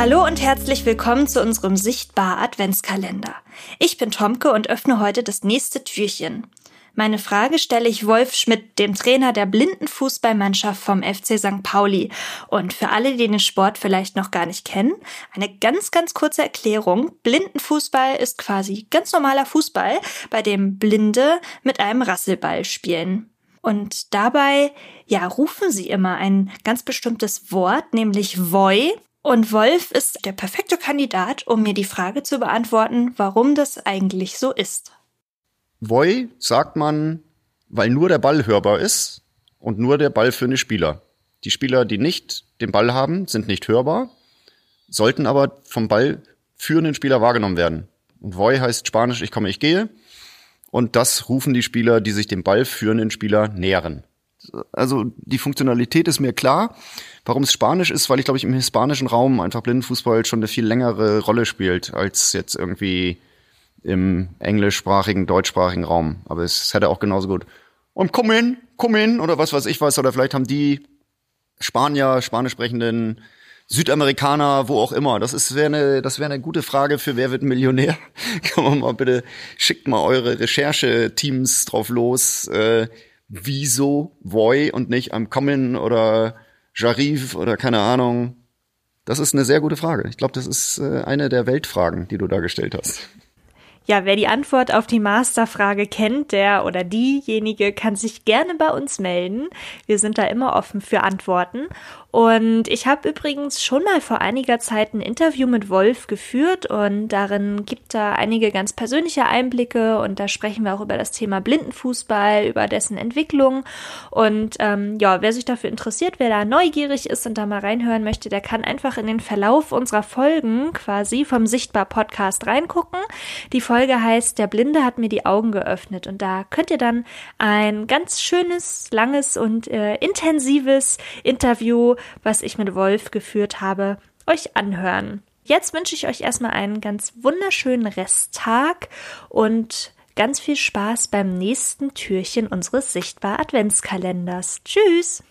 Hallo und herzlich willkommen zu unserem Sichtbar Adventskalender. Ich bin Tomke und öffne heute das nächste Türchen. Meine Frage stelle ich Wolf Schmidt, dem Trainer der Blindenfußballmannschaft vom FC St. Pauli. Und für alle, die den Sport vielleicht noch gar nicht kennen, eine ganz, ganz kurze Erklärung. Blindenfußball ist quasi ganz normaler Fußball, bei dem Blinde mit einem Rasselball spielen. Und dabei, ja, rufen sie immer ein ganz bestimmtes Wort, nämlich Voi. Und Wolf ist der perfekte Kandidat, um mir die Frage zu beantworten, warum das eigentlich so ist. Voi sagt man, weil nur der Ball hörbar ist und nur der Ball für eine Spieler. Die Spieler, die nicht den Ball haben, sind nicht hörbar, sollten aber vom Ball führenden Spieler wahrgenommen werden. Und Voi heißt Spanisch, ich komme, ich gehe. Und das rufen die Spieler, die sich dem Ball führenden Spieler nähern. Also die Funktionalität ist mir klar. Warum es Spanisch ist, weil ich glaube ich im hispanischen Raum einfach Blindenfußball schon eine viel längere Rolle spielt als jetzt irgendwie im englischsprachigen, deutschsprachigen Raum. Aber es hätte auch genauso gut. Und komm hin, komm hin, oder was weiß ich was, oder vielleicht haben die Spanier, spanisch sprechenden Südamerikaner, wo auch immer. Das ist wäre eine, das wäre eine gute Frage für Wer wird Millionär? Kann man mal bitte schickt mal eure Rechercheteams drauf los. Äh, wieso Voy und nicht am Kommen oder Jarif oder keine Ahnung. Das ist eine sehr gute Frage. Ich glaube, das ist äh, eine der Weltfragen, die du da gestellt hast. Ja, wer die Antwort auf die Masterfrage kennt, der oder diejenige kann sich gerne bei uns melden. Wir sind da immer offen für Antworten. Und ich habe übrigens schon mal vor einiger Zeit ein Interview mit Wolf geführt und darin gibt er einige ganz persönliche Einblicke und da sprechen wir auch über das Thema Blindenfußball, über dessen Entwicklung. Und ähm, ja, wer sich dafür interessiert, wer da neugierig ist und da mal reinhören möchte, der kann einfach in den Verlauf unserer Folgen quasi vom Sichtbar Podcast reingucken. Die Folge heißt Der Blinde hat mir die Augen geöffnet und da könnt ihr dann ein ganz schönes, langes und äh, intensives Interview was ich mit Wolf geführt habe, euch anhören. Jetzt wünsche ich euch erstmal einen ganz wunderschönen Resttag und ganz viel Spaß beim nächsten Türchen unseres Sichtbar Adventskalenders. Tschüss!